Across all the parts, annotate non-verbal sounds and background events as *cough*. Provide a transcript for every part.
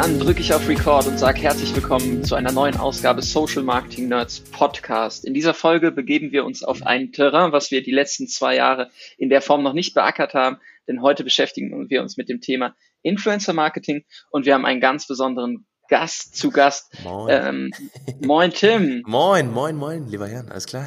Dann drücke ich auf Record und sage herzlich willkommen zu einer neuen Ausgabe Social Marketing Nerds Podcast. In dieser Folge begeben wir uns auf ein Terrain, was wir die letzten zwei Jahre in der Form noch nicht beackert haben, denn heute beschäftigen wir uns mit dem Thema Influencer Marketing und wir haben einen ganz besonderen Gast zu Gast. Moin. Ähm, moin Tim. *laughs* moin, moin, moin, lieber Jan, alles klar?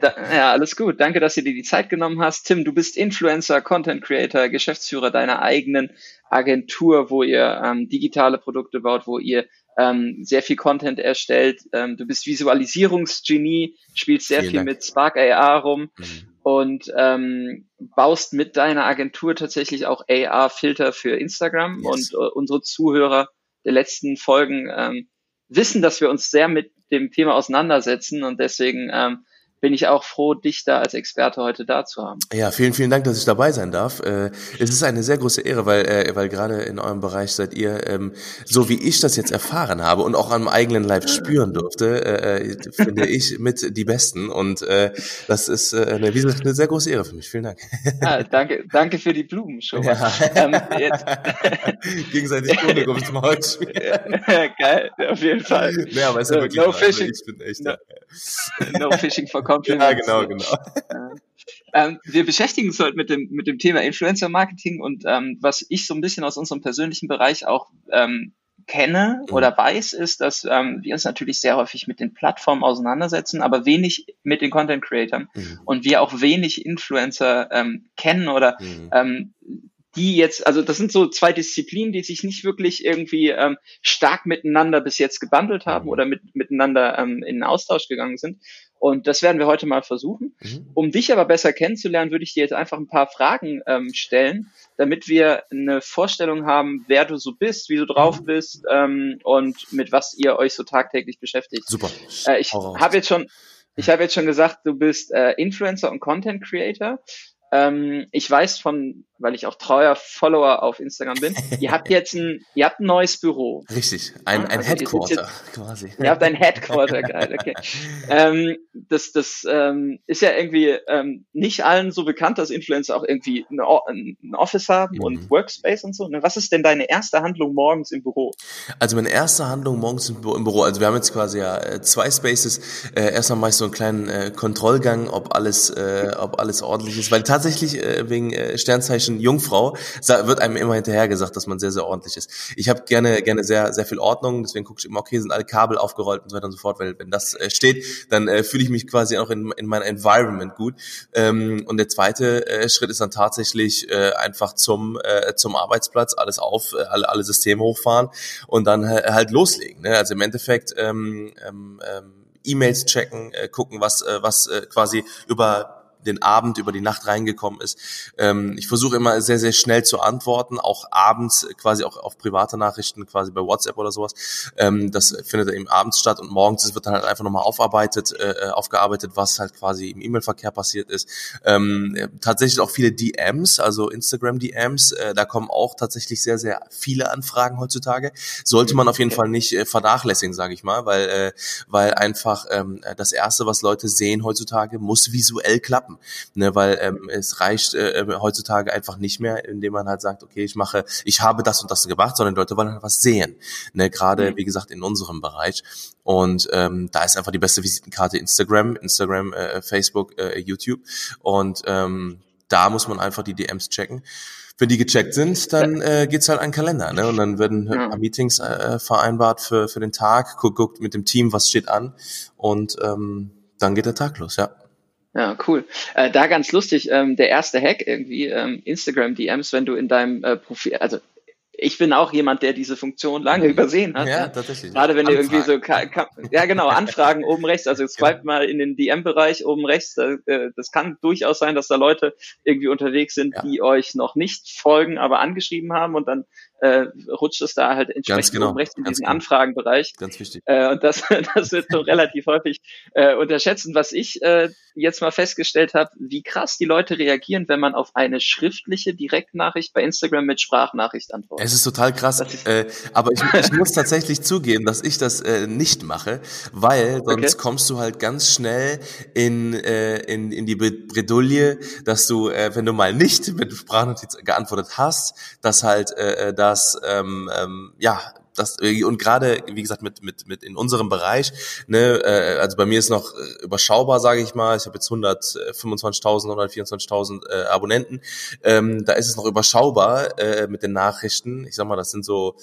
da, *laughs* ja, alles gut. Danke, dass du dir die Zeit genommen hast. Tim, du bist Influencer, Content Creator, Geschäftsführer deiner eigenen Agentur, wo ihr ähm, digitale Produkte baut, wo ihr ähm, sehr viel Content erstellt. Ähm, du bist Visualisierungsgenie, spielst sehr Vielen viel Dank. mit Spark AR rum mhm. und ähm, baust mit deiner Agentur tatsächlich auch AR-Filter für Instagram yes. und äh, unsere Zuhörer der letzten Folgen ähm, wissen, dass wir uns sehr mit dem Thema auseinandersetzen und deswegen ähm, bin ich auch froh, dich da als Experte heute da zu haben. Ja, vielen, vielen Dank, dass ich dabei sein darf. Äh, es ist eine sehr große Ehre, weil, äh, weil gerade in eurem Bereich seid ihr, ähm, so wie ich das jetzt erfahren habe und auch am eigenen Leib spüren durfte, äh, finde ich mit die Besten. Und das ist eine, eine sehr große Ehre für mich. Vielen Dank. Ja, danke, danke für die Blumen schon. Ja. Ähm, *laughs* Gegenseitig Blumen um zum Holz. Geil, auf jeden Fall. Ja, aber es ist ja wirklich no fishing, ich bin echt, no, no fishing for Compliments. Ja, genau, genau. Ähm, wir beschäftigen uns heute mit dem, mit dem Thema Influencer Marketing und ähm, was ich so ein bisschen aus unserem persönlichen Bereich auch ähm, kenne mhm. oder weiß, ist, dass ähm, wir uns natürlich sehr häufig mit den Plattformen auseinandersetzen, aber wenig mit den Content Creators mhm. und wir auch wenig Influencer ähm, kennen oder mhm. ähm, die jetzt, also das sind so zwei Disziplinen, die sich nicht wirklich irgendwie ähm, stark miteinander bis jetzt gebundelt haben mhm. oder mit, miteinander ähm, in Austausch gegangen sind. Und das werden wir heute mal versuchen. Mhm. Um dich aber besser kennenzulernen, würde ich dir jetzt einfach ein paar Fragen ähm, stellen, damit wir eine Vorstellung haben, wer du so bist, wie du drauf mhm. bist ähm, und mit was ihr euch so tagtäglich beschäftigt. Super. Äh, ich habe jetzt schon, ich habe jetzt schon gesagt, du bist äh, Influencer und Content Creator. Ähm, ich weiß von weil ich auch treuer Follower auf Instagram bin. ihr habt *laughs* jetzt ein, ihr habt ein neues Büro. Richtig, ein, ein also Headquarter jetzt, quasi. Ihr habt ein Headquarter, geil, okay. *laughs* ähm, das das ähm, ist ja irgendwie ähm, nicht allen so bekannt, dass Influencer auch irgendwie eine, ein Office haben mhm. und Workspace und so. Ne, was ist denn deine erste Handlung morgens im Büro? Also meine erste Handlung morgens im Büro, also wir haben jetzt quasi ja äh, zwei Spaces. Äh, erstmal mache ich so einen kleinen äh, Kontrollgang, ob alles, äh, ob alles ordentlich ist, weil tatsächlich äh, wegen äh, Sternzeichen klassischen Jungfrau wird einem immer hinterher gesagt, dass man sehr, sehr ordentlich ist. Ich habe gerne, gerne sehr, sehr viel Ordnung, deswegen gucke ich immer, okay, sind alle Kabel aufgerollt und so weiter und so fort, weil wenn das äh, steht, dann äh, fühle ich mich quasi auch in, in meinem Environment gut. Ähm, und der zweite äh, Schritt ist dann tatsächlich äh, einfach zum, äh, zum Arbeitsplatz, alles auf, äh, alle, alle Systeme hochfahren und dann äh, halt loslegen. Ne? Also im Endeffekt ähm, ähm, ähm E-Mails checken, äh, gucken, was, äh, was äh, quasi über den Abend über die Nacht reingekommen ist. Ähm, ich versuche immer sehr, sehr schnell zu antworten, auch abends quasi auch auf private Nachrichten, quasi bei WhatsApp oder sowas. Ähm, das findet eben abends statt und morgens wird dann halt einfach nochmal aufarbeitet, äh, äh, aufgearbeitet, was halt quasi im E-Mail-Verkehr passiert ist. Ähm, tatsächlich auch viele DMs, also Instagram-DMs, äh, da kommen auch tatsächlich sehr, sehr viele Anfragen heutzutage. Sollte man auf jeden Fall nicht äh, vernachlässigen, sage ich mal, weil, äh, weil einfach ähm, das Erste, was Leute sehen heutzutage, muss visuell klappen klappen. Ne, weil ähm, es reicht äh, heutzutage einfach nicht mehr, indem man halt sagt, okay, ich mache, ich habe das und das gemacht, sondern Leute wollen halt was sehen. Ne, Gerade, mhm. wie gesagt, in unserem Bereich. Und ähm, da ist einfach die beste Visitenkarte Instagram, Instagram, äh, Facebook, äh, YouTube. Und ähm, da muss man einfach die DMs checken. Wenn die gecheckt sind, dann äh, geht's halt an den Kalender, ne? Und dann werden ja. ein paar Meetings äh, vereinbart für für den Tag, guckt, guckt mit dem Team, was steht an und ähm, dann geht der Tag los, ja. Ja, cool. Äh, da ganz lustig, ähm, der erste Hack irgendwie, ähm, Instagram DMs, wenn du in deinem äh, Profil, also ich bin auch jemand, der diese Funktion lange übersehen hat. Ja, tatsächlich. Gerade wenn Anfragen. du irgendwie so, ja genau, Anfragen oben rechts, also swipe ja. mal in den DM-Bereich oben rechts. Äh, das kann durchaus sein, dass da Leute irgendwie unterwegs sind, ja. die euch noch nicht folgen, aber angeschrieben haben und dann äh, rutscht es da halt entsprechend genau, rechts in diesen genau. Anfragenbereich. Ganz wichtig. Äh, und das, *laughs* das wird so *laughs* relativ häufig äh, unterschätzen. Was ich äh, jetzt mal festgestellt habe, wie krass die Leute reagieren, wenn man auf eine schriftliche Direktnachricht bei Instagram mit Sprachnachricht antwortet. Es ist total krass, äh, aber ich, ich muss tatsächlich *laughs* zugeben, dass ich das äh, nicht mache, weil sonst okay. kommst du halt ganz schnell in, äh, in, in die Bredouille, dass du, äh, wenn du mal nicht mit Sprachnotiz geantwortet hast, dass halt äh, äh da dass ähm, ähm, ja das äh, und gerade wie gesagt mit mit mit in unserem Bereich, ne, äh, also bei mir ist noch äh, überschaubar, sage ich mal. Ich habe jetzt 125.000, 124.000 äh, Abonnenten. Ähm, da ist es noch überschaubar äh, mit den Nachrichten. Ich sag mal, das sind so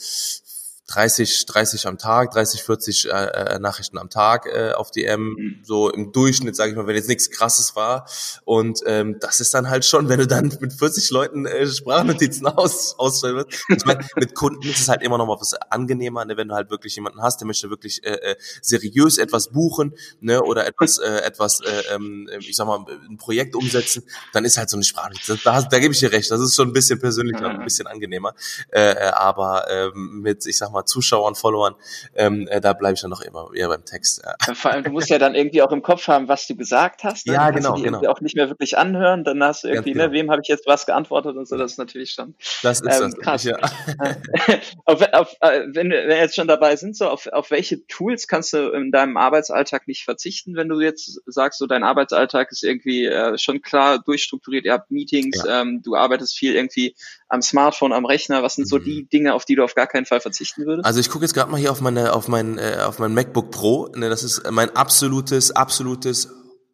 30, 30 am Tag, 30, 40 äh, äh, Nachrichten am Tag äh, auf DM, mhm. so im Durchschnitt, sage ich mal, wenn jetzt nichts Krasses war. Und ähm, das ist dann halt schon, wenn du dann mit 40 Leuten äh, Sprachnotizen *laughs* aus, ausstellen wirst. Ich meine, mit Kunden ist es halt immer noch mal was angenehmer, ne, wenn du halt wirklich jemanden hast, der möchte wirklich äh, äh, seriös etwas buchen ne, oder etwas, äh, etwas äh, ähm, ich sag mal, ein Projekt umsetzen, dann ist halt so eine Sprachnotiz. Da, da gebe ich dir recht, das ist schon ein bisschen persönlicher, ein bisschen angenehmer. Äh, äh aber äh, mit, ich sag mal, mal Zuschauern, Followern, ähm, äh, da bleibe ich dann noch immer eher beim Text. Ja. Vor allem, du musst ja dann irgendwie auch im Kopf haben, was du gesagt hast. Ne? Ja, genau, du genau. auch nicht mehr wirklich anhören, dann hast du irgendwie, ne, genau. ne, wem habe ich jetzt was geantwortet und so, das ist natürlich schon das ist ähm, das krass. Ja. *laughs* auf, auf, äh, wenn wir jetzt schon dabei sind, so auf, auf welche Tools kannst du in deinem Arbeitsalltag nicht verzichten, wenn du jetzt sagst, so dein Arbeitsalltag ist irgendwie äh, schon klar durchstrukturiert, ihr habt Meetings, ja. ähm, du arbeitest viel irgendwie am Smartphone, am Rechner, was sind so mhm. die Dinge, auf die du auf gar keinen Fall verzichten würdest? Also ich gucke jetzt gerade mal hier auf meine auf mein äh, auf mein MacBook Pro. Ne, das ist mein absolutes absolutes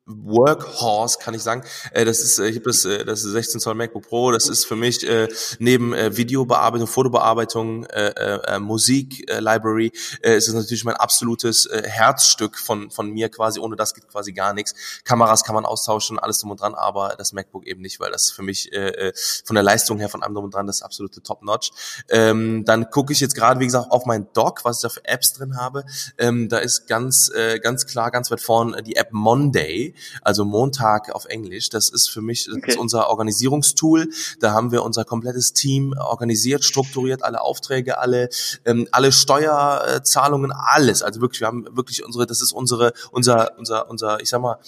Workhorse, kann ich sagen. Äh, das ist, äh, ich habe das, äh, das ist 16 Zoll MacBook Pro. Das ist für mich äh, neben äh, Videobearbeitung, Fotobearbeitung, äh, äh, Musik, äh, Library, äh, ist es natürlich mein absolutes äh, Herzstück von von mir quasi. Ohne das geht quasi gar nichts. Kameras kann man austauschen, alles drum und dran, aber das MacBook eben nicht, weil das für mich äh, äh von der Leistung her von allem drum und dran das absolute Top-Notch. Ähm, dann gucke ich jetzt gerade, wie gesagt, auf mein Dock, was ich da für Apps drin habe. Ähm, da ist ganz äh, ganz klar, ganz weit vorne die App Monday also Montag auf Englisch. Das ist für mich okay. ist unser Organisierungstool. Da haben wir unser komplettes Team organisiert, strukturiert, alle Aufträge, alle, ähm, alle Steuerzahlungen, alles. Also wirklich, wir haben wirklich unsere, das ist unsere, unser, unser, unser, ich sag mal,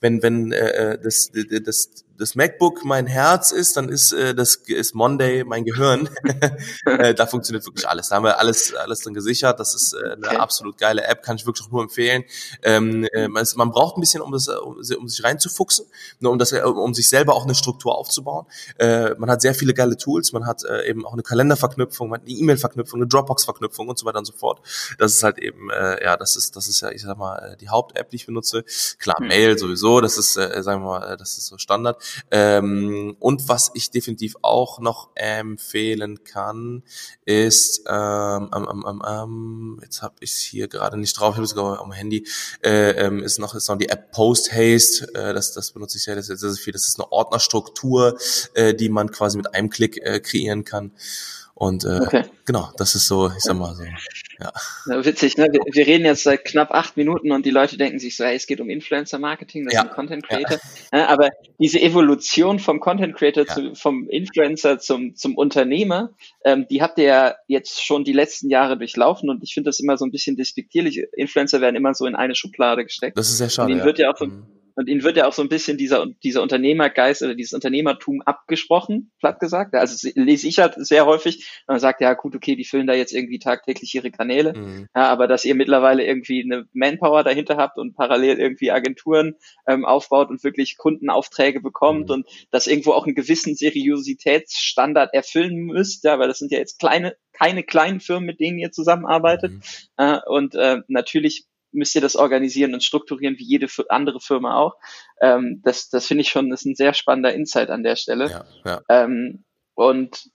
wenn, wenn äh, äh das, das, das MacBook mein Herz ist, dann ist äh, das ist Monday mein Gehirn. *laughs* äh, da funktioniert wirklich alles. Da haben wir alles alles drin gesichert. Das ist äh, eine okay. absolut geile App, kann ich wirklich auch nur empfehlen. Ähm, äh, man, man braucht ein bisschen, um das um, um sich reinzufuchsen, nur um das um sich selber auch eine Struktur aufzubauen. Äh, man hat sehr viele geile Tools. Man hat äh, eben auch eine Kalenderverknüpfung, man hat eine E-Mail-Verknüpfung, eine Dropbox-Verknüpfung und so weiter und so fort. Das ist halt eben äh, ja, das ist das ist ja ich sag mal äh, die Haupt-App, die ich benutze. Klar, hm. Mail sowieso. Das ist äh, sagen wir mal, äh, das ist so Standard. Ähm, und was ich definitiv auch noch empfehlen kann, ist, ähm, ähm, ähm, ähm, jetzt habe ich es hier gerade nicht drauf, ich habe es sogar am Handy, äh, ähm, ist noch ist noch die App Post Haste, äh, das, das benutze ich ist sehr, sehr viel, das ist eine Ordnerstruktur, äh, die man quasi mit einem Klick äh, kreieren kann. Und äh, okay. genau, das ist so, ich sag mal so, ja. ja witzig, ne? Wir, wir, reden jetzt seit knapp acht Minuten und die Leute denken sich so, hey, es geht um Influencer-Marketing, das ja. sind Content Creator. Ja. aber diese Evolution vom Content Creator, zu, vom Influencer zum, zum Unternehmer, ähm, die habt ihr ja jetzt schon die letzten Jahre durchlaufen und ich finde das immer so ein bisschen despektierlich. Influencer werden immer so in eine Schublade gesteckt. Das ist sehr schade. Und ihnen wird ja auch so, mhm und ihnen wird ja auch so ein bisschen dieser, dieser Unternehmergeist oder dieses Unternehmertum abgesprochen, platt gesagt. Also lese ich halt sehr häufig. Man sagt, ja gut, okay, die füllen da jetzt irgendwie tagtäglich ihre Kanäle. Mhm. Ja, aber dass ihr mittlerweile irgendwie eine Manpower dahinter habt und parallel irgendwie Agenturen ähm, aufbaut und wirklich Kundenaufträge bekommt mhm. und das irgendwo auch einen gewissen Seriositätsstandard erfüllen müsst, ja, weil das sind ja jetzt kleine, keine kleinen Firmen, mit denen ihr zusammenarbeitet. Mhm. Äh, und äh, natürlich müsst ihr das organisieren und strukturieren wie jede andere Firma auch. Ähm, das das finde ich schon, das ist ein sehr spannender Insight an der Stelle. Ja, ja. Ähm, und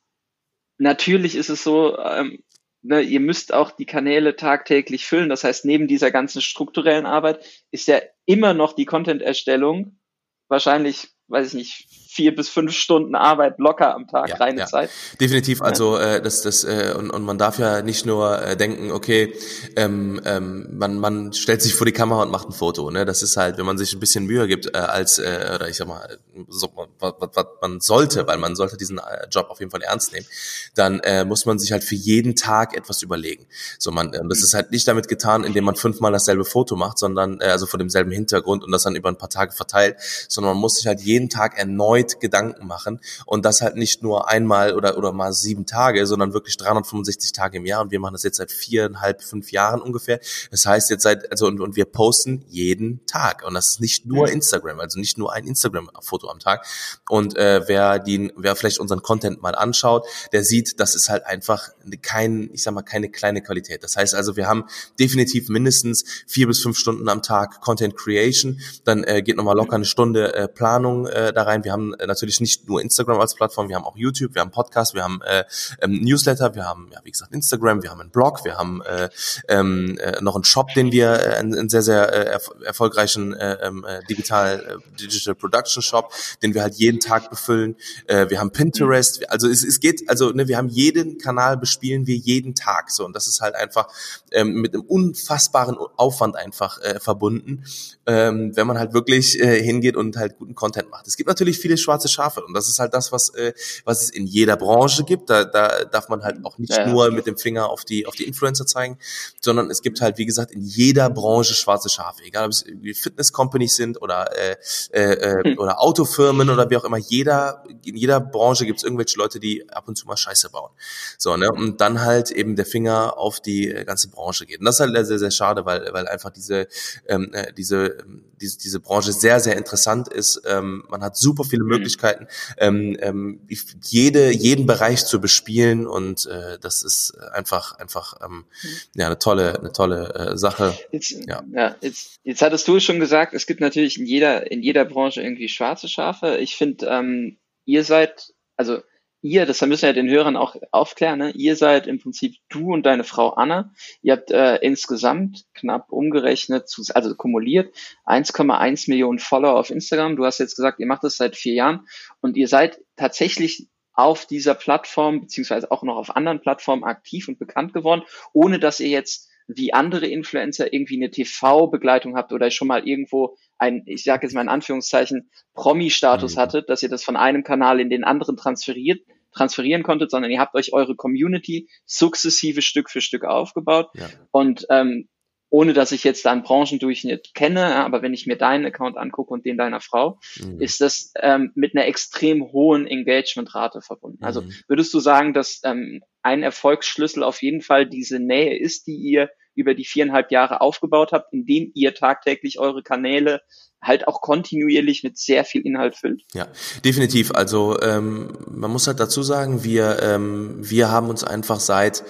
natürlich ist es so, ähm, ne, ihr müsst auch die Kanäle tagtäglich füllen. Das heißt, neben dieser ganzen strukturellen Arbeit ist ja immer noch die Content-Erstellung wahrscheinlich, weiß ich nicht, vier bis fünf Stunden Arbeit locker am Tag, ja, reine ja. Zeit. Definitiv, also äh, das, das äh, und, und man darf ja nicht nur äh, denken, okay, ähm, ähm, man, man stellt sich vor die Kamera und macht ein Foto. Ne? Das ist halt, wenn man sich ein bisschen Mühe gibt, äh, als äh, oder ich sag mal, so, was, was man sollte, weil man sollte diesen äh, Job auf jeden Fall ernst nehmen, dann äh, muss man sich halt für jeden Tag etwas überlegen. So man, äh, das ist halt nicht damit getan, indem man fünfmal dasselbe Foto macht, sondern äh, also vor demselben Hintergrund und das dann über ein paar Tage verteilt, sondern man muss sich halt jeden Tag erneut erneut Gedanken machen und das halt nicht nur einmal oder, oder mal sieben Tage, sondern wirklich 365 Tage im Jahr und wir machen das jetzt seit viereinhalb, fünf Jahren ungefähr. Das heißt jetzt seit, also und, und wir posten jeden Tag und das ist nicht nur Instagram, also nicht nur ein Instagram-Foto am Tag und äh, wer die, wer vielleicht unseren Content mal anschaut, der sieht, das ist halt einfach kein, ich sag mal, keine kleine Qualität. Das heißt also, wir haben definitiv mindestens vier bis fünf Stunden am Tag Content Creation, dann äh, geht nochmal locker eine Stunde äh, Planung äh, da rein. Wir haben natürlich nicht nur Instagram als Plattform, wir haben auch YouTube, wir haben Podcast, wir haben äh, ähm, Newsletter, wir haben, ja, wie gesagt, Instagram, wir haben einen Blog, wir haben äh, ähm, äh, noch einen Shop, den wir, äh, einen, einen sehr, sehr äh, erf erfolgreichen äh, ähm, äh, Digital, äh, Digital Production Shop, den wir halt jeden Tag befüllen. Äh, wir haben Pinterest, also es, es geht, also ne, wir haben jeden Kanal bespielen wir jeden Tag so und das ist halt einfach ähm, mit einem unfassbaren Aufwand einfach äh, verbunden, ähm, wenn man halt wirklich äh, hingeht und halt guten Content macht. Es gibt natürlich viele schwarze Schafe und das ist halt das, was äh, was es in jeder Branche gibt. Da, da darf man halt auch nicht ja, nur mit dem Finger auf die auf die Influencer zeigen, sondern es gibt halt wie gesagt in jeder Branche schwarze Schafe, egal ob es Fitness Companies sind oder äh, äh, äh, hm. oder Autofirmen oder wie auch immer. Jeder in jeder Branche gibt es irgendwelche Leute, die ab und zu mal Scheiße bauen. So ne und dann halt eben der Finger auf die äh, ganze Branche geht. Und das ist halt sehr sehr schade, weil weil einfach diese ähm, äh, diese diese diese Branche sehr sehr interessant ist. Ähm, man hat super viele mhm. Möglichkeiten, ähm, ähm, jede jeden Bereich zu bespielen und äh, das ist einfach einfach ähm, mhm. ja eine tolle eine tolle äh, Sache. Jetzt, ja. ja, jetzt jetzt hattest du schon gesagt, es gibt natürlich in jeder in jeder Branche irgendwie schwarze Schafe. Ich finde, ähm, ihr seid also ihr, das müssen wir ja den Hörern auch aufklären, ne? ihr seid im Prinzip du und deine Frau Anna. Ihr habt äh, insgesamt knapp umgerechnet, zu, also kumuliert 1,1 Millionen Follower auf Instagram. Du hast jetzt gesagt, ihr macht das seit vier Jahren und ihr seid tatsächlich auf dieser Plattform, beziehungsweise auch noch auf anderen Plattformen aktiv und bekannt geworden, ohne dass ihr jetzt wie andere Influencer irgendwie eine TV-Begleitung habt oder schon mal irgendwo ein, ich sage jetzt mal in Anführungszeichen, Promi-Status mhm. hattet, dass ihr das von einem Kanal in den anderen transferiert, transferieren konntet, sondern ihr habt euch eure Community sukzessive Stück für Stück aufgebaut. Ja. Und ähm, ohne dass ich jetzt da einen Branchendurchschnitt kenne, aber wenn ich mir deinen Account angucke und den deiner Frau, mhm. ist das ähm, mit einer extrem hohen Engagementrate verbunden. Also mhm. Würdest du sagen, dass ähm, ein Erfolgsschlüssel auf jeden Fall diese Nähe ist, die ihr über die viereinhalb Jahre aufgebaut habt, indem ihr tagtäglich eure Kanäle halt auch kontinuierlich mit sehr viel Inhalt füllt. Ja, definitiv. Also ähm, man muss halt dazu sagen, wir ähm, wir haben uns einfach seit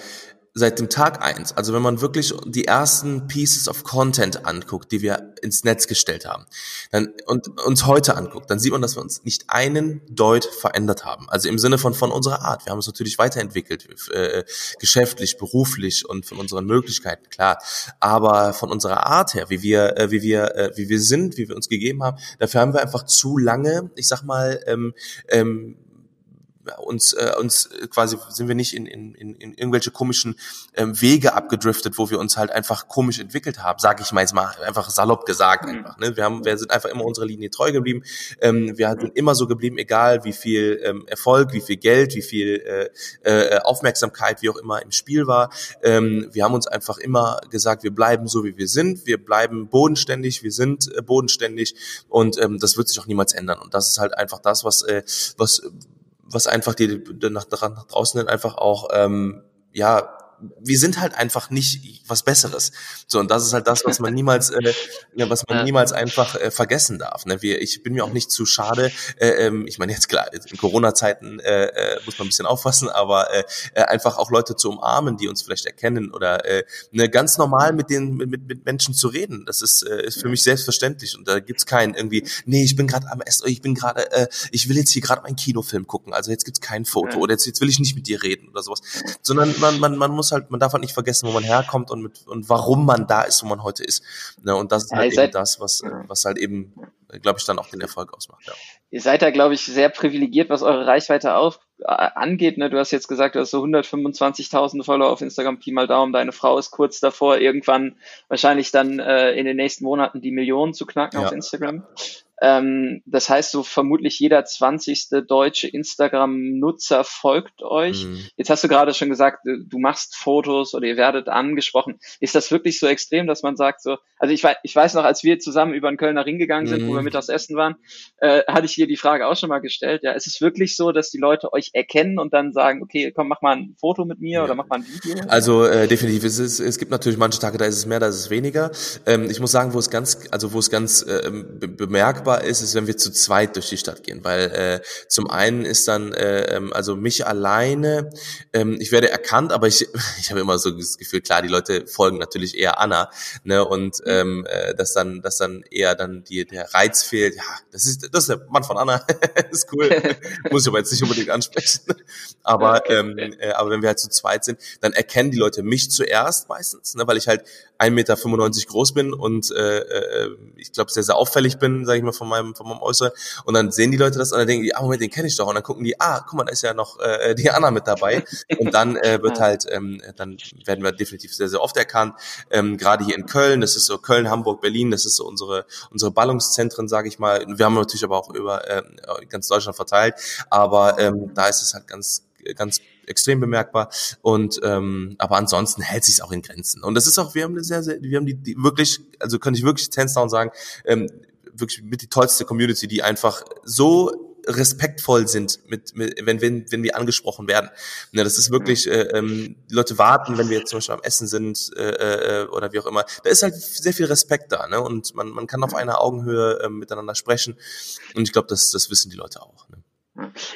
seit dem Tag eins, also wenn man wirklich die ersten Pieces of Content anguckt, die wir ins Netz gestellt haben, dann und uns heute anguckt, dann sieht man, dass wir uns nicht einen Deut verändert haben. Also im Sinne von von unserer Art. Wir haben uns natürlich weiterentwickelt, äh, geschäftlich, beruflich und von unseren Möglichkeiten klar. Aber von unserer Art her, wie wir äh, wie wir äh, wie wir sind, wie wir uns gegeben haben, dafür haben wir einfach zu lange, ich sag mal. Ähm, ähm, uns, äh, uns quasi sind wir nicht in, in, in, in irgendwelche komischen ähm, Wege abgedriftet, wo wir uns halt einfach komisch entwickelt haben, sage ich mal jetzt mal einfach salopp gesagt mhm. einfach. Ne? Wir haben, wir sind einfach immer unserer Linie treu geblieben. Ähm, wir sind immer so geblieben, egal wie viel ähm, Erfolg, wie viel Geld, wie viel äh, äh, Aufmerksamkeit, wie auch immer im Spiel war. Ähm, wir haben uns einfach immer gesagt, wir bleiben so wie wir sind, wir bleiben bodenständig, wir sind äh, bodenständig und ähm, das wird sich auch niemals ändern. Und das ist halt einfach das, was äh, was was einfach die, nach, nach draußen dann einfach auch ähm, ja wir sind halt einfach nicht was Besseres. So, und das ist halt das, was man niemals, äh, was man niemals einfach äh, vergessen darf. Ne? Wir, ich bin mir auch nicht zu schade. Äh, ähm, ich meine, jetzt klar, in Corona-Zeiten äh, äh, muss man ein bisschen aufpassen, aber äh, äh, einfach auch Leute zu umarmen, die uns vielleicht erkennen oder äh, ne, ganz normal mit den mit, mit Menschen zu reden. Das ist, äh, ist für mich selbstverständlich. Und da gibt's keinen irgendwie, nee, ich bin gerade am Essen, ich bin gerade, äh, ich will jetzt hier gerade meinen Kinofilm gucken, also jetzt gibt's kein Foto oder jetzt, jetzt will ich nicht mit dir reden oder sowas. Sondern man, man, man muss halt, man darf halt nicht vergessen, wo man herkommt und mit und warum man da ist, wo man heute ist. Ne? Und das ist halt ja, eben das, was, was halt eben, glaube ich, dann auch den Erfolg ausmacht. Ja. Ihr seid da, glaube ich, sehr privilegiert, was eure Reichweite auf, angeht. Ne? Du hast jetzt gesagt, du hast so 125.000 Follower auf Instagram, Pi mal Daumen. Deine Frau ist kurz davor, irgendwann wahrscheinlich dann äh, in den nächsten Monaten die Millionen zu knacken ja. auf Instagram. Ähm, das heißt, so vermutlich jeder zwanzigste deutsche Instagram-Nutzer folgt euch. Mhm. Jetzt hast du gerade schon gesagt, du machst Fotos oder ihr werdet angesprochen. Ist das wirklich so extrem, dass man sagt so, also ich weiß, ich weiß noch, als wir zusammen über den Kölner Ring gegangen sind, mhm. wo wir mhm. mittags essen waren, äh, hatte ich dir die Frage auch schon mal gestellt. Ja, ist es wirklich so, dass die Leute euch erkennen und dann sagen, okay, komm, mach mal ein Foto mit mir ja. oder mach mal ein Video? Also äh, definitiv. Es, ist, es gibt natürlich manche Tage, da ist es mehr, da ist es weniger. Ähm, ich muss sagen, wo es ganz, also wo es ganz äh, bemerkbar ist, ist, wenn wir zu zweit durch die Stadt gehen, weil äh, zum einen ist dann, äh, ähm, also mich alleine, ähm, ich werde erkannt, aber ich, *laughs* ich habe immer so das Gefühl, klar, die Leute folgen natürlich eher Anna, ne, und ähm, äh, dass dann, dass dann eher dann die, der Reiz fehlt, ja, das ist, das ist der Mann von Anna, *laughs* ist cool, *laughs* muss ich aber jetzt nicht unbedingt ansprechen, aber, ähm, äh, aber wenn wir halt zu zweit sind, dann erkennen die Leute mich zuerst meistens, ne, weil ich halt 1,95 Meter groß bin und äh, äh, ich glaube sehr, sehr auffällig bin, sage ich mal, von meinem, von meinem Äußeren. Und dann sehen die Leute das und dann denken die, ah, Moment, den kenne ich doch. Und dann gucken die, ah, guck mal, da ist ja noch äh, die Anna mit dabei. Und dann äh, wird halt, ähm, dann werden wir definitiv sehr, sehr oft erkannt. Ähm, Gerade hier in Köln, das ist so Köln, Hamburg, Berlin, das ist so unsere, unsere Ballungszentren, sage ich mal. Wir haben natürlich aber auch über äh, ganz Deutschland verteilt. Aber ähm, da ist es halt ganz, ganz extrem bemerkbar. Und ähm, aber ansonsten hält sich auch in Grenzen. Und das ist auch, wir haben eine sehr, sehr, wir haben die, die wirklich, also kann ich wirklich Tenstown sagen, ähm, wirklich mit die tollste Community, die einfach so respektvoll sind, mit, mit wenn, wenn, wenn wir angesprochen werden. Ne, das ist wirklich, äh, ähm, die Leute warten, wenn wir jetzt zum Beispiel am Essen sind äh, äh, oder wie auch immer. Da ist halt sehr viel Respekt da ne? und man, man kann auf einer Augenhöhe äh, miteinander sprechen und ich glaube, das, das wissen die Leute auch. Ne?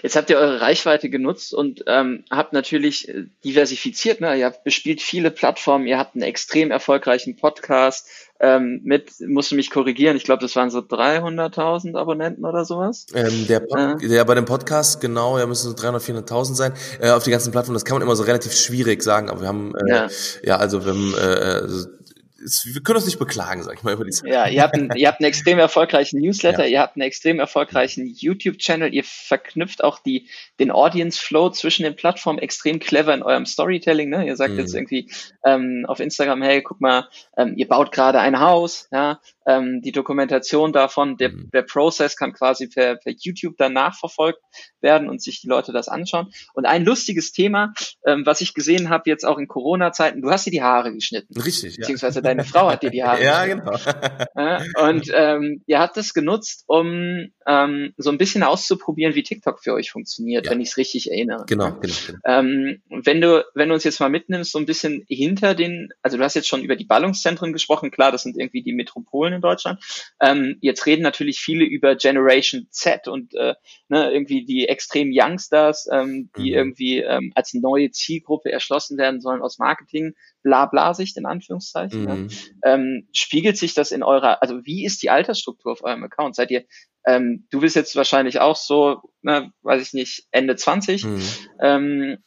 Jetzt habt ihr eure Reichweite genutzt und ähm, habt natürlich äh, diversifiziert. Ne? Ihr habt bespielt viele Plattformen, ihr habt einen extrem erfolgreichen Podcast ähm, mit, musst du mich korrigieren, ich glaube, das waren so 300.000 Abonnenten oder sowas. Ähm, der, Pod, äh. der bei dem Podcast, genau, ja, müssen so 300.000, 400.000 sein. Äh, auf die ganzen Plattformen, das kann man immer so relativ schwierig sagen, aber wir haben, äh, ja. ja, also wir haben äh, also wir können uns nicht beklagen, sag ich mal, über die Zeit. Ja, ihr habt, einen, ihr habt einen extrem erfolgreichen Newsletter, ja. ihr habt einen extrem erfolgreichen YouTube-Channel, ihr verknüpft auch die, den Audience-Flow zwischen den Plattformen extrem clever in eurem Storytelling. Ne? Ihr sagt mhm. jetzt irgendwie ähm, auf Instagram, hey, guck mal, ähm, ihr baut gerade ein Haus, ja, ähm, die Dokumentation davon, der, mhm. der Prozess kann quasi per, per YouTube danach verfolgt werden und sich die Leute das anschauen. Und ein lustiges Thema, ähm, was ich gesehen habe jetzt auch in Corona-Zeiten, du hast dir die Haare geschnitten. Richtig. Beziehungsweise ja. deine Frau hat dir die Haare *laughs* ja, geschnitten. Ja, genau. und ähm, ihr habt das genutzt, um ähm, so ein bisschen auszuprobieren, wie TikTok für euch funktioniert, ja. wenn ich es richtig erinnere. Genau, genau. genau. Ähm, wenn du, wenn du uns jetzt mal mitnimmst, so ein bisschen hinter den, also du hast jetzt schon über die Ballungszentren gesprochen, klar, das sind irgendwie die Metropolen Schulen in Deutschland. Ähm, jetzt reden natürlich viele über Generation Z und äh, ne, irgendwie die extremen Youngsters, ähm, die mhm. irgendwie ähm, als neue Zielgruppe erschlossen werden sollen aus Marketing, bla bla Sicht in Anführungszeichen. Mhm. Ja. Ähm, spiegelt sich das in eurer, also wie ist die Altersstruktur auf eurem Account? Seid ihr ähm, du bist jetzt wahrscheinlich auch so, ne, weiß ich nicht, Ende 20. Mhm. Ähm,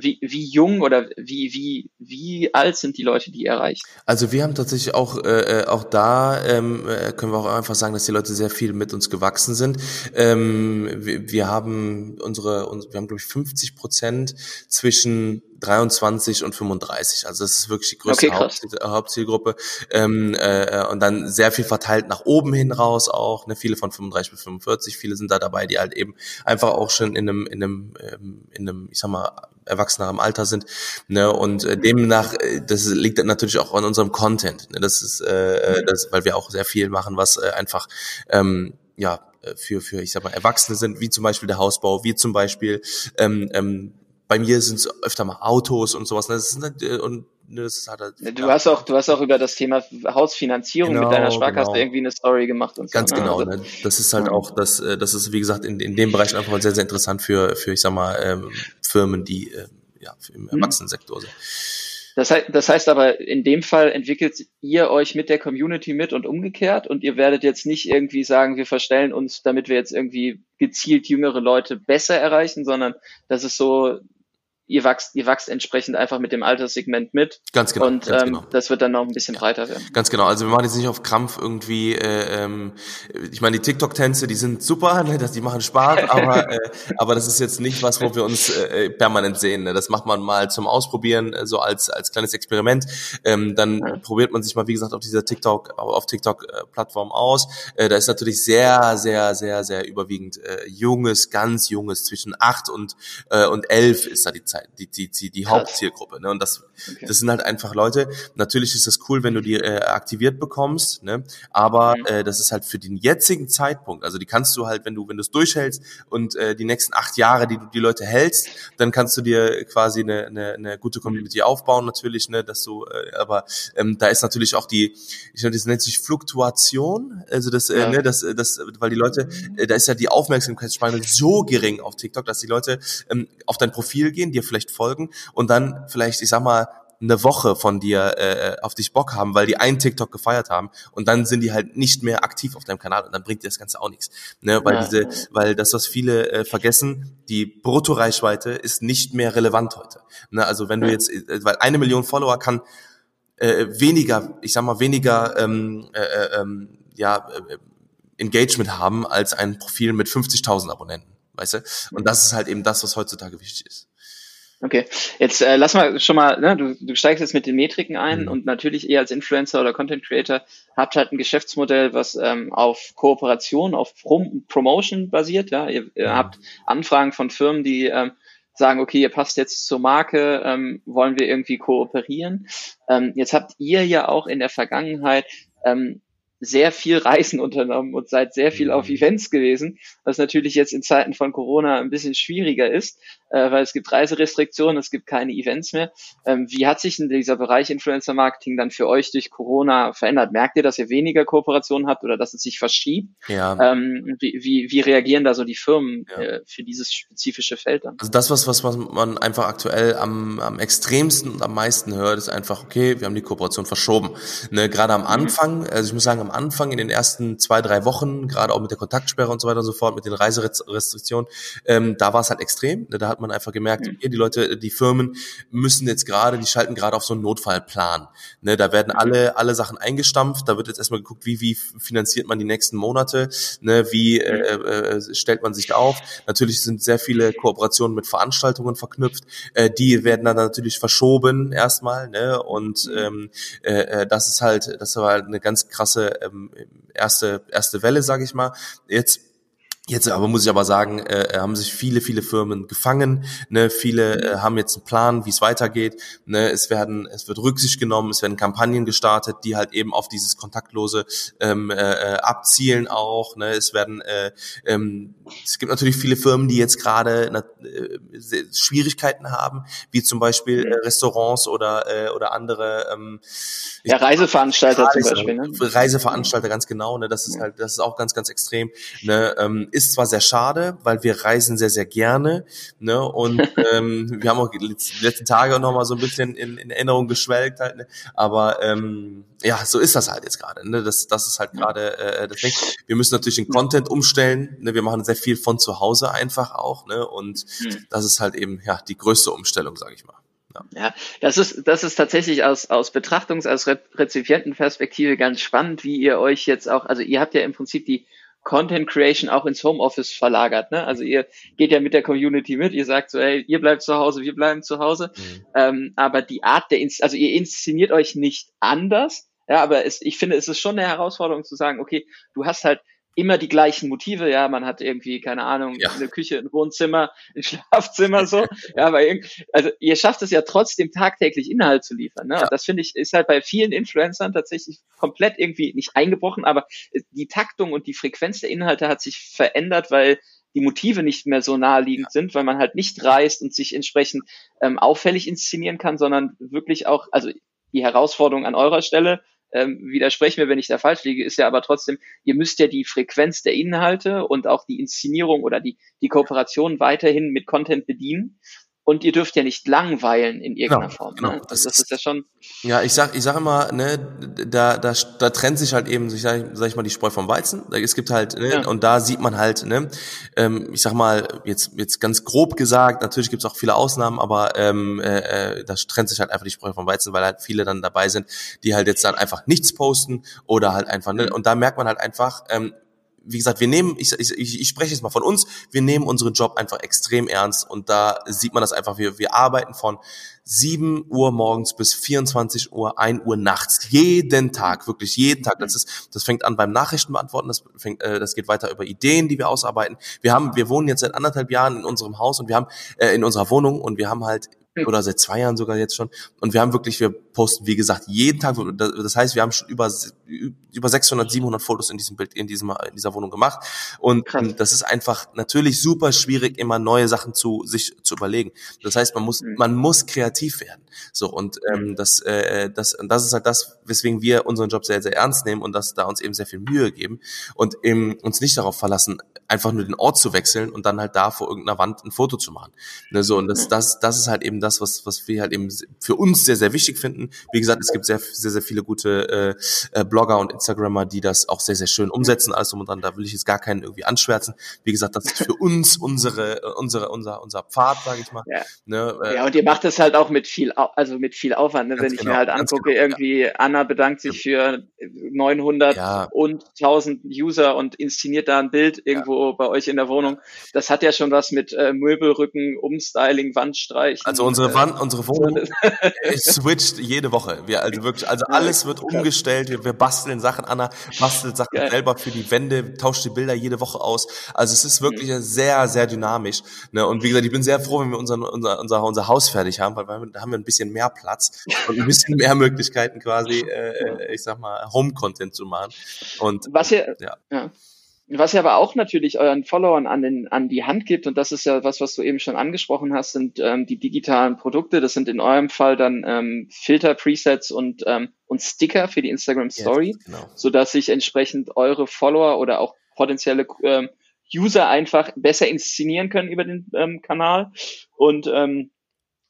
wie, wie jung oder wie, wie, wie alt sind die Leute, die ihr erreicht? Also wir haben tatsächlich auch, äh, äh auch da ähm, äh, können wir auch einfach sagen, dass die Leute sehr viel mit uns gewachsen sind. Ähm, wir, wir haben unsere, uns, wir haben glaube ich 50 Prozent zwischen 23 und 35. Also das ist wirklich die größte okay, Hauptziel, Hauptzielgruppe. Ähm, äh, und dann sehr viel verteilt nach oben hin raus auch. Ne? Viele von 35 bis 45. Viele sind da dabei, die halt eben einfach auch schon in einem, in einem, ähm, in einem, ich sag mal, erwachsenerem Alter sind. Ne? Und äh, demnach, äh, das liegt natürlich auch an unserem Content. Ne? Das ist, äh, äh das, weil wir auch sehr viel machen, was äh, einfach ähm, ja äh, für, für, ich sag mal, Erwachsene sind, wie zum Beispiel der Hausbau, wie zum Beispiel ähm, ähm, bei mir sind es öfter mal Autos und sowas. Ne? Das ist, halt, äh, und ne, das hat halt, du hast auch, du hast auch über das Thema Hausfinanzierung genau, mit deiner Sparkasse genau. irgendwie eine Story gemacht und so. Ganz ne? genau. Also, ne? Das ist halt ja. auch, das, äh, das ist wie gesagt in, in dem Bereich einfach sehr, sehr interessant für, für ich sag mal ähm, Firmen, die äh, ja im mhm. Erwachsenensektor sind. Das heißt, das heißt aber, in dem Fall entwickelt ihr euch mit der Community mit und umgekehrt und ihr werdet jetzt nicht irgendwie sagen, wir verstellen uns, damit wir jetzt irgendwie gezielt jüngere Leute besser erreichen, sondern das ist so ihr wachst, ihr wachst entsprechend einfach mit dem Alterssegment mit. Ganz genau. Und ganz ähm, genau. das wird dann noch ein bisschen breiter werden. Ganz genau. Also wir machen jetzt nicht auf Krampf irgendwie, äh, ähm, ich meine, die TikTok-Tänze, die sind super, ne, dass die machen Spaß, *laughs* aber, äh, aber das ist jetzt nicht was, wo wir uns äh, permanent sehen. Ne? Das macht man mal zum Ausprobieren, äh, so als, als kleines Experiment. Ähm, dann ja. probiert man sich mal, wie gesagt, auf dieser TikTok, auf TikTok-Plattform aus. Äh, da ist natürlich sehr, sehr, sehr, sehr überwiegend äh, junges, ganz junges, zwischen acht und, äh, und elf ist da die Zeit, die, die, die, die Hauptzielgruppe. Ne? Und das, okay. das sind halt einfach Leute. Natürlich ist es cool, wenn du die äh, aktiviert bekommst, ne? aber mhm. äh, das ist halt für den jetzigen Zeitpunkt, also die kannst du halt, wenn du wenn du es durchhältst und äh, die nächsten acht Jahre, die du die Leute hältst, dann kannst du dir quasi eine, eine, eine gute Community aufbauen natürlich, ne, dass du, äh, aber ähm, da ist natürlich auch die, ich glaube, das nennt sich Fluktuation, also das, äh, ja. äh, ne, das, das, weil die Leute, äh, da ist ja die Aufmerksamkeitsspanne so gering auf TikTok, dass die Leute ähm, auf dein Profil gehen, dir vielleicht folgen und dann vielleicht, ich sag mal, eine Woche von dir äh, auf dich Bock haben, weil die einen TikTok gefeiert haben und dann sind die halt nicht mehr aktiv auf deinem Kanal und dann bringt dir das Ganze auch nichts. Ne? Weil ja. diese, weil das, was viele äh, vergessen, die Bruttoreichweite ist nicht mehr relevant heute. Ne? Also wenn du jetzt, äh, weil eine Million Follower kann äh, weniger, ich sag mal, weniger ähm, äh, äh ähm, ja, äh, Engagement haben als ein Profil mit 50.000 Abonnenten, weißt du? Und das ist halt eben das, was heutzutage wichtig ist. Okay, jetzt äh, lass mal schon mal, ne, du, du steigst jetzt mit den Metriken ein mhm. und natürlich ihr als Influencer oder Content Creator habt halt ein Geschäftsmodell, was ähm, auf Kooperation, auf Prom Promotion basiert. Ja, ihr, ihr mhm. habt Anfragen von Firmen, die ähm, sagen, okay, ihr passt jetzt zur Marke, ähm, wollen wir irgendwie kooperieren. Ähm, jetzt habt ihr ja auch in der Vergangenheit ähm, sehr viel Reisen unternommen und seid sehr viel auf mhm. Events gewesen, was natürlich jetzt in Zeiten von Corona ein bisschen schwieriger ist, äh, weil es gibt Reiserestriktionen, es gibt keine Events mehr. Ähm, wie hat sich denn dieser Bereich Influencer Marketing dann für euch durch Corona verändert? Merkt ihr, dass ihr weniger Kooperationen habt oder dass es sich verschiebt? Ja. Ähm, wie, wie, wie reagieren da so die Firmen ja. äh, für dieses spezifische Feld dann? Also das, was, was man einfach aktuell am, am extremsten und am meisten hört, ist einfach, okay, wir haben die Kooperation verschoben. Ne, gerade am mhm. Anfang, also ich muss sagen, am Anfang in den ersten zwei, drei Wochen, gerade auch mit der Kontaktsperre und so weiter und so fort, mit den Reiserestriktionen, ähm, da war es halt extrem. Da hat man einfach gemerkt, okay, die Leute, die Firmen müssen jetzt gerade, die schalten gerade auf so einen Notfallplan. Ne, da werden alle, alle Sachen eingestampft. Da wird jetzt erstmal geguckt, wie, wie finanziert man die nächsten Monate, ne, wie äh, äh, stellt man sich auf. Natürlich sind sehr viele Kooperationen mit Veranstaltungen verknüpft. Äh, die werden dann natürlich verschoben erstmal. Ne, und ähm, äh, äh das ist halt, das war halt eine ganz krasse ähm, erste, erste Welle, sage ich mal. Jetzt Jetzt aber muss ich aber sagen, äh, haben sich viele, viele Firmen gefangen. Ne? Viele äh, haben jetzt einen Plan, wie es weitergeht. Ne? Es werden, es wird Rücksicht genommen, es werden Kampagnen gestartet, die halt eben auf dieses kontaktlose ähm, äh, äh abzielen auch. Ne? Es werden, äh, ähm, es gibt natürlich viele Firmen, die jetzt gerade äh, Schwierigkeiten haben, wie zum Beispiel äh, Restaurants oder äh, oder andere. Ähm, ja, Reiseveranstalter Reise, zum Beispiel. Ne? Reiseveranstalter, ganz genau. Ne? Das ist halt, das ist auch ganz, ganz extrem. Ne? Ähm, ist zwar sehr schade, weil wir reisen sehr, sehr gerne. Ne? Und *laughs* ähm, wir haben auch die letzten Tage noch mal so ein bisschen in, in Erinnerung geschwelgt halt. Ne? Aber ähm, ja, so ist das halt jetzt gerade. Ne? Das, das ist halt gerade äh, das Ding. Wir müssen natürlich den Content umstellen. Ne? Wir machen sehr viel von zu Hause einfach auch. Ne? Und mhm. das ist halt eben ja die größte Umstellung, sage ich mal. Ja. ja, das ist, das ist tatsächlich aus, aus Betrachtungs-, aus Rezipientenperspektive ganz spannend, wie ihr euch jetzt auch, also ihr habt ja im Prinzip die Content Creation auch ins Homeoffice verlagert. Ne? Also ihr geht ja mit der Community mit, ihr sagt so, hey, ihr bleibt zu Hause, wir bleiben zu Hause. Mhm. Ähm, aber die Art der, Ins also ihr inszeniert euch nicht anders. Ja, aber es, ich finde, es ist schon eine Herausforderung zu sagen, okay, du hast halt immer die gleichen Motive, ja, man hat irgendwie, keine Ahnung, ja. eine Küche, ein Wohnzimmer, ein *laughs* Schlafzimmer, so, *laughs* ja, aber also ihr schafft es ja trotzdem tagtäglich Inhalt zu liefern, ne? Ja. Das finde ich, ist halt bei vielen Influencern tatsächlich komplett irgendwie nicht eingebrochen, aber die Taktung und die Frequenz der Inhalte hat sich verändert, weil die Motive nicht mehr so naheliegend ja. sind, weil man halt nicht reist und sich entsprechend ähm, auffällig inszenieren kann, sondern wirklich auch, also die Herausforderung an eurer Stelle, ähm, widersprechen mir, wenn ich da falsch liege, ist ja aber trotzdem, ihr müsst ja die Frequenz der Inhalte und auch die Inszenierung oder die, die Kooperation weiterhin mit Content bedienen. Und ihr dürft ja nicht langweilen in irgendeiner genau, Form. Genau, ne? das, das, ist ja schon. Ja, ich sag, ich sag immer, ne, da, da, da trennt sich halt eben, ich sag, sag ich mal, die Spreu vom Weizen. Es gibt halt, ne, ja. und da sieht man halt, ne, ähm, ich sag mal, jetzt, jetzt ganz grob gesagt, natürlich gibt's auch viele Ausnahmen, aber ähm, äh, äh, da trennt sich halt einfach die Spreu vom Weizen, weil halt viele dann dabei sind, die halt jetzt dann einfach nichts posten oder halt einfach, ne, und da merkt man halt einfach, ähm, wie gesagt, wir nehmen, ich, ich, ich spreche jetzt mal von uns, wir nehmen unseren Job einfach extrem ernst und da sieht man das einfach, wir, wir arbeiten von 7 Uhr morgens bis 24 Uhr, 1 Uhr nachts, jeden Tag, wirklich jeden Tag. Das ist, das fängt an beim Nachrichten beantworten, das fängt, äh, das geht weiter über Ideen, die wir ausarbeiten. Wir haben, wir wohnen jetzt seit anderthalb Jahren in unserem Haus und wir haben, äh, in unserer Wohnung und wir haben halt oder seit zwei Jahren sogar jetzt schon. Und wir haben wirklich, wir posten, wie gesagt, jeden Tag. Das heißt, wir haben schon über, über 600, 700 Fotos in diesem Bild, in diesem, in dieser Wohnung gemacht. Und Krass. das ist einfach natürlich super schwierig, immer neue Sachen zu, sich zu überlegen. Das heißt, man muss, mhm. man muss kreativ werden. So, und, ähm, mhm. das, äh, das, das ist halt das, weswegen wir unseren Job sehr, sehr ernst nehmen und dass da uns eben sehr viel Mühe geben und eben uns nicht darauf verlassen, einfach nur den Ort zu wechseln und dann halt da vor irgendeiner Wand ein Foto zu machen. Ne, so, und das, das, das ist halt eben das, was, was wir halt eben für uns sehr, sehr wichtig finden. Wie gesagt, es gibt sehr, sehr, sehr viele gute äh, äh, Blogger und Instagrammer, die das auch sehr, sehr schön umsetzen, alles drum und dran. Da will ich jetzt gar keinen irgendwie anschwärzen. Wie gesagt, das ist für uns *laughs* unsere, unsere, unser, unser Pfad, sage ich mal. Ja. Ne, äh, ja, und ihr macht das halt auch mit viel, also mit viel Aufwand. Ne? Wenn ich genau, mir halt angucke, genau, irgendwie ja. Anna bedankt sich für 900 ja. und 1000 User und inszeniert da ein Bild irgendwo bei euch in der Wohnung. Das hat ja schon was mit äh, Möbelrücken, Umstyling, Wandstreichen. Also unsere äh, Wand, unsere Wohnung *laughs* switcht jede Woche. Wir also wirklich, also alles wird umgestellt. Wir, wir basteln Sachen, Anna bastelt Sachen Geil. selber für die Wände, tauscht die Bilder jede Woche aus. Also es ist wirklich mhm. sehr, sehr dynamisch. Ne? Und wie gesagt, ich bin sehr froh, wenn wir unser, unser, unser, unser Haus fertig haben, weil da haben wir ein bisschen mehr Platz und ein bisschen mehr Möglichkeiten quasi, *laughs* äh, ich sag mal, Home-Content zu machen. Und was ihr, ja. ja. Was ihr aber auch natürlich euren Followern an, den, an die Hand gibt, und das ist ja was, was du eben schon angesprochen hast, sind ähm, die digitalen Produkte. Das sind in eurem Fall dann ähm, Filter, Presets und, ähm, und Sticker für die Instagram Story, yes, genau. sodass sich entsprechend eure Follower oder auch potenzielle ähm, User einfach besser inszenieren können über den ähm, Kanal und ähm,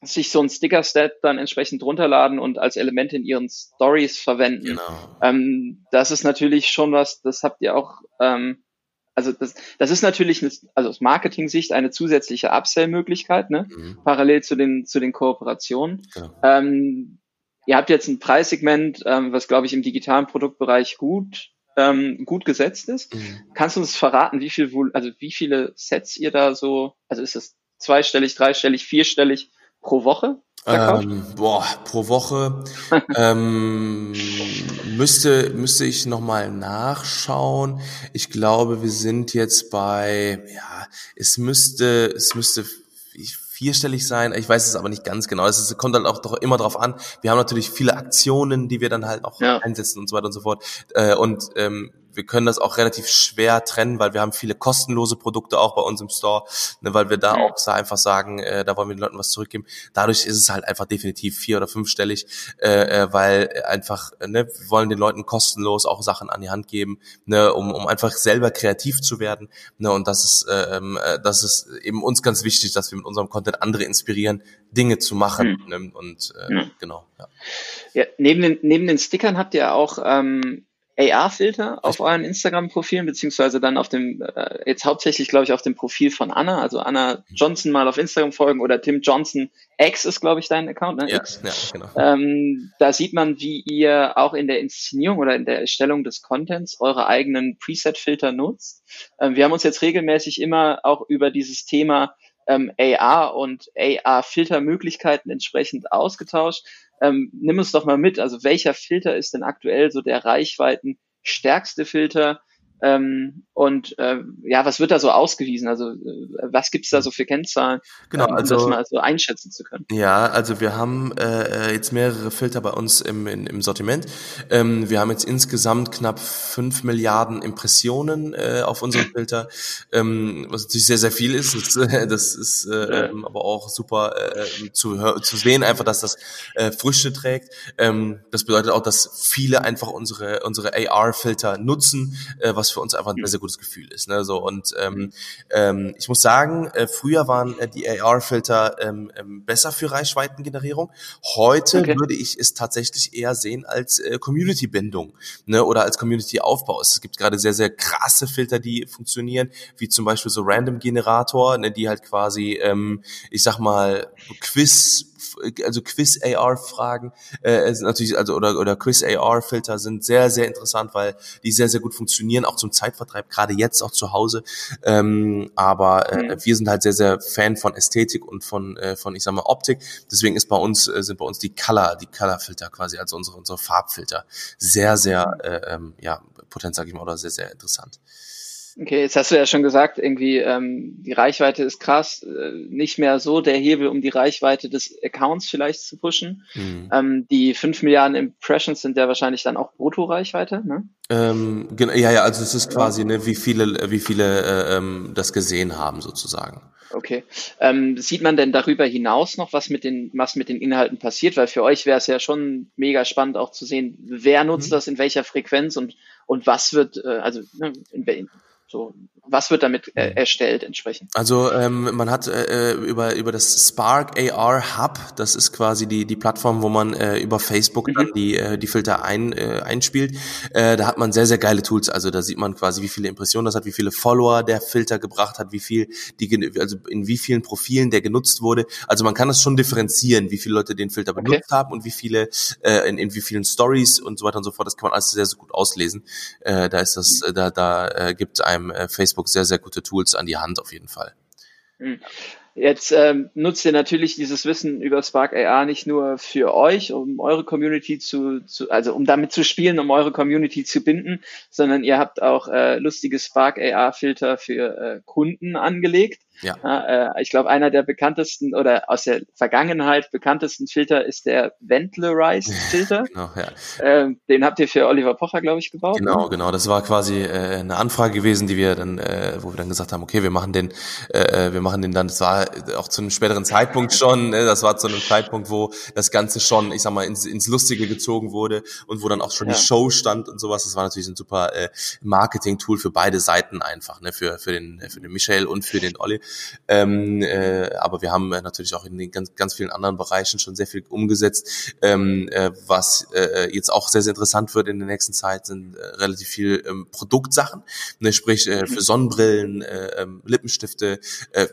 sich so ein Sticker-Stat dann entsprechend runterladen und als Element in ihren Stories verwenden. Genau. Ähm, das ist natürlich schon was, das habt ihr auch ähm, also das, das ist natürlich eine, also aus Marketing-Sicht eine zusätzliche Upsell-Möglichkeit, ne? Mhm. parallel zu den zu den Kooperationen. Ja. Ähm, ihr habt jetzt ein Preissegment, ähm, was glaube ich im digitalen Produktbereich gut ähm, gut gesetzt ist. Mhm. Kannst du uns verraten, wie viel also wie viele Sets ihr da so, also ist es zweistellig, dreistellig, vierstellig pro Woche? Ähm, boah, pro Woche *laughs* ähm, müsste müsste ich noch mal nachschauen. Ich glaube, wir sind jetzt bei ja, es müsste es müsste vierstellig sein. Ich weiß es aber nicht ganz genau. Es kommt dann auch doch immer drauf an. Wir haben natürlich viele Aktionen, die wir dann halt auch ja. einsetzen und so weiter und so fort. Äh, und ähm, wir können das auch relativ schwer trennen, weil wir haben viele kostenlose Produkte auch bei uns im Store, ne, weil wir da mhm. auch so einfach sagen, äh, da wollen wir den Leuten was zurückgeben. Dadurch ist es halt einfach definitiv vier- oder fünfstellig, äh, äh, weil einfach, ne, wir wollen den Leuten kostenlos auch Sachen an die Hand geben, ne, um, um einfach selber kreativ zu werden. Ne, und das ist, äh, ähm, äh, das ist eben uns ganz wichtig, dass wir mit unserem Content andere inspirieren, Dinge zu machen. Mhm. Ne, und äh, mhm. genau. Ja. ja, neben den, neben den Stickern habt ihr auch ähm, AR-Filter auf euren Instagram-Profilen, beziehungsweise dann auf dem, äh, jetzt hauptsächlich, glaube ich, auf dem Profil von Anna, also Anna mhm. Johnson mal auf Instagram folgen oder Tim Johnson X ist, glaube ich, dein Account, ne? Ja, X. ja genau. Ähm, da sieht man, wie ihr auch in der Inszenierung oder in der Erstellung des Contents eure eigenen Preset-Filter nutzt. Ähm, wir haben uns jetzt regelmäßig immer auch über dieses Thema ähm, AR und AR-Filtermöglichkeiten entsprechend ausgetauscht. Ähm, nimm uns doch mal mit, also welcher Filter ist denn aktuell so der Reichweiten stärkste Filter? Ähm, und äh, ja, was wird da so ausgewiesen? Also äh, was gibt's da so für Kennzahlen, genau, um also, das mal so einschätzen zu können? Ja, also wir haben äh, jetzt mehrere Filter bei uns im, in, im Sortiment. Ähm, wir haben jetzt insgesamt knapp fünf Milliarden Impressionen äh, auf unserem Filter, ähm, was natürlich sehr, sehr viel ist. Das, äh, das ist äh, ähm, aber auch super äh, zu, zu sehen, einfach, dass das äh, Früchte trägt. Ähm, das bedeutet auch, dass viele einfach unsere, unsere AR-Filter nutzen, äh, was für uns einfach ein sehr, sehr gutes Gefühl ist. Ne? So, und ähm, ähm, ich muss sagen, äh, früher waren äh, die AR-Filter ähm, ähm, besser für Reichweitengenerierung. Heute okay. würde ich es tatsächlich eher sehen als äh, Community-Bindung ne? oder als Community-Aufbau. Es gibt gerade sehr, sehr krasse Filter, die funktionieren, wie zum Beispiel so Random-Generator, ne? die halt quasi, ähm, ich sag mal, Quiz also Quiz AR Fragen äh, sind natürlich also oder oder Quiz AR Filter sind sehr sehr interessant, weil die sehr sehr gut funktionieren auch zum Zeitvertreib gerade jetzt auch zu Hause. Ähm, aber äh, mhm. wir sind halt sehr sehr Fan von Ästhetik und von äh, von ich sag mal Optik. Deswegen ist bei uns äh, sind bei uns die Color die Color Filter quasi also unsere unsere Farbfilter sehr sehr mhm. äh, ähm, ja potent sag ich mal oder sehr sehr interessant. Okay, jetzt hast du ja schon gesagt, irgendwie ähm, die Reichweite ist krass, äh, nicht mehr so der Hebel, um die Reichweite des Accounts vielleicht zu pushen. Mhm. Ähm, die fünf Milliarden Impressions sind ja wahrscheinlich dann auch Brutto-Reichweite, ne? Ähm, ja, ja, also es ist quasi, ne, wie viele, wie viele äh, ähm, das gesehen haben sozusagen. Okay. Ähm, sieht man denn darüber hinaus noch, was mit den, was mit den Inhalten passiert? Weil für euch wäre es ja schon mega spannend auch zu sehen, wer nutzt mhm. das in welcher Frequenz und, und was wird, äh, also ne, in, in, so, was wird damit äh, mhm. erstellt entsprechend? Also ähm, man hat äh, äh über über das Spark AR Hub, das ist quasi die die Plattform, wo man äh, über Facebook mhm. dann die äh, die Filter ein, äh, einspielt. Äh, da hat man sehr sehr geile Tools. Also da sieht man quasi, wie viele Impressionen das hat, wie viele Follower der Filter gebracht hat, wie viel die also in wie vielen Profilen der genutzt wurde. Also man kann das schon differenzieren, wie viele Leute den Filter okay. benutzt haben und wie viele äh, in, in wie vielen Stories und so weiter und so fort. Das kann man alles sehr sehr gut auslesen. Äh, da ist das da da äh, gibt einem einem äh, Facebook sehr, sehr gute Tools an die Hand auf jeden Fall. Mhm. Jetzt ähm, nutzt ihr natürlich dieses Wissen über Spark AR nicht nur für euch, um eure Community zu, zu, also um damit zu spielen, um eure Community zu binden, sondern ihr habt auch äh, lustige Spark AR Filter für äh, Kunden angelegt. Ja. Äh, ich glaube, einer der bekanntesten oder aus der Vergangenheit bekanntesten Filter ist der Ventlarized Filter. *laughs* genau, ja. Ähm, den habt ihr für Oliver Pocher, glaube ich, gebaut. Genau, ne? genau. Das war quasi äh, eine Anfrage gewesen, die wir dann, äh, wo wir dann gesagt haben, okay, wir machen den, äh, äh wir machen den dann. Das war auch zu einem späteren Zeitpunkt schon. Ne? Das war zu einem Zeitpunkt, wo das Ganze schon, ich sag mal, ins, ins Lustige gezogen wurde und wo dann auch schon ja. die Show stand und sowas. Das war natürlich ein super äh, Marketing-Tool für beide Seiten einfach, ne? Für für den für den Michael und für den Olli. Ähm, äh, aber wir haben äh, natürlich auch in den ganz, ganz vielen anderen Bereichen schon sehr viel umgesetzt. Ähm, äh, was äh, jetzt auch sehr, sehr interessant wird in der nächsten Zeit, sind äh, relativ viel ähm, Produktsachen. Ne? Sprich, äh, für Sonnenbrillen, äh, ähm, Lippenstifte, äh,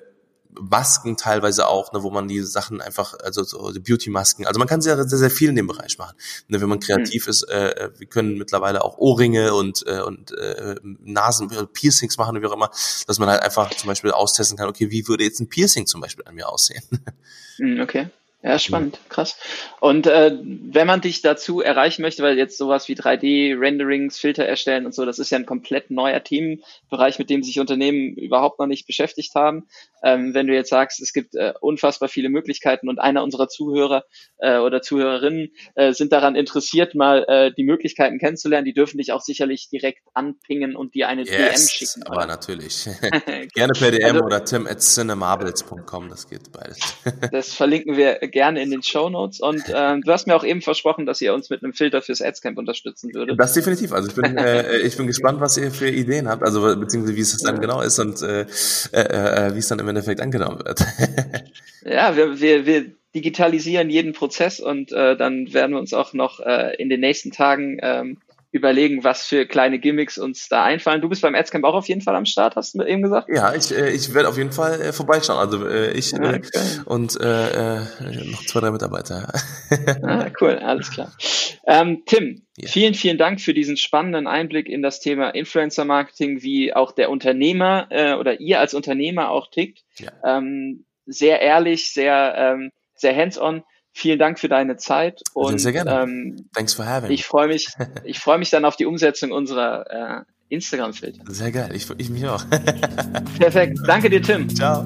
Masken teilweise auch, ne, wo man die Sachen einfach, also so Beauty-Masken, also man kann sehr, sehr, sehr viel in dem Bereich machen. Ne, wenn man kreativ mhm. ist, äh, äh, wir können mittlerweile auch Ohrringe und, äh, und äh, Nasen, Piercings machen, wie auch immer, dass man halt einfach zum Beispiel austesten kann, okay, wie würde jetzt ein Piercing zum Beispiel an mir aussehen? Mhm, *laughs* okay. Ja, spannend, krass. Und äh, wenn man dich dazu erreichen möchte, weil jetzt sowas wie 3D-Renderings, Filter erstellen und so, das ist ja ein komplett neuer Themenbereich, mit dem sich Unternehmen überhaupt noch nicht beschäftigt haben. Ähm, wenn du jetzt sagst, es gibt äh, unfassbar viele Möglichkeiten und einer unserer Zuhörer äh, oder Zuhörerinnen äh, sind daran interessiert, mal äh, die Möglichkeiten kennenzulernen, die dürfen dich auch sicherlich direkt anpingen und dir eine yes, DM schicken. Aber oder? natürlich. *laughs* Gerne per DM also, oder tim at cinemables.com, das geht beides. das verlinken wir gerne in den Show Notes. Und ähm, du hast mir auch eben versprochen, dass ihr uns mit einem Filter fürs Adscamp unterstützen würdet. Das definitiv. Also ich bin, äh, ich bin gespannt, was ihr für Ideen habt, also beziehungsweise wie es dann genau ist und äh, äh, äh, wie es dann im Endeffekt angenommen wird. *laughs* ja, wir, wir, wir digitalisieren jeden Prozess und äh, dann werden wir uns auch noch äh, in den nächsten Tagen ähm, überlegen, was für kleine Gimmicks uns da einfallen. Du bist beim Adscamp auch auf jeden Fall am Start, hast du eben gesagt? Ja, ich, äh, ich werde auf jeden Fall äh, vorbeischauen. Also äh, ich ah, äh, und äh, äh, noch zwei, drei Mitarbeiter. *laughs* ah, cool, alles klar. Ähm, Tim, ja. vielen, vielen Dank für diesen spannenden Einblick in das Thema Influencer Marketing, wie auch der Unternehmer äh, oder ihr als Unternehmer auch tickt. Ja. Ähm, sehr ehrlich, sehr, ähm, sehr hands-on. Vielen Dank für deine Zeit und sehr gerne. Ähm, Thanks for having. Ich freue mich, *laughs* ich freue mich dann auf die Umsetzung unserer äh, Instagram-Filter. Sehr geil, ich, ich mich auch. Perfekt. Danke dir, Tim. Ciao.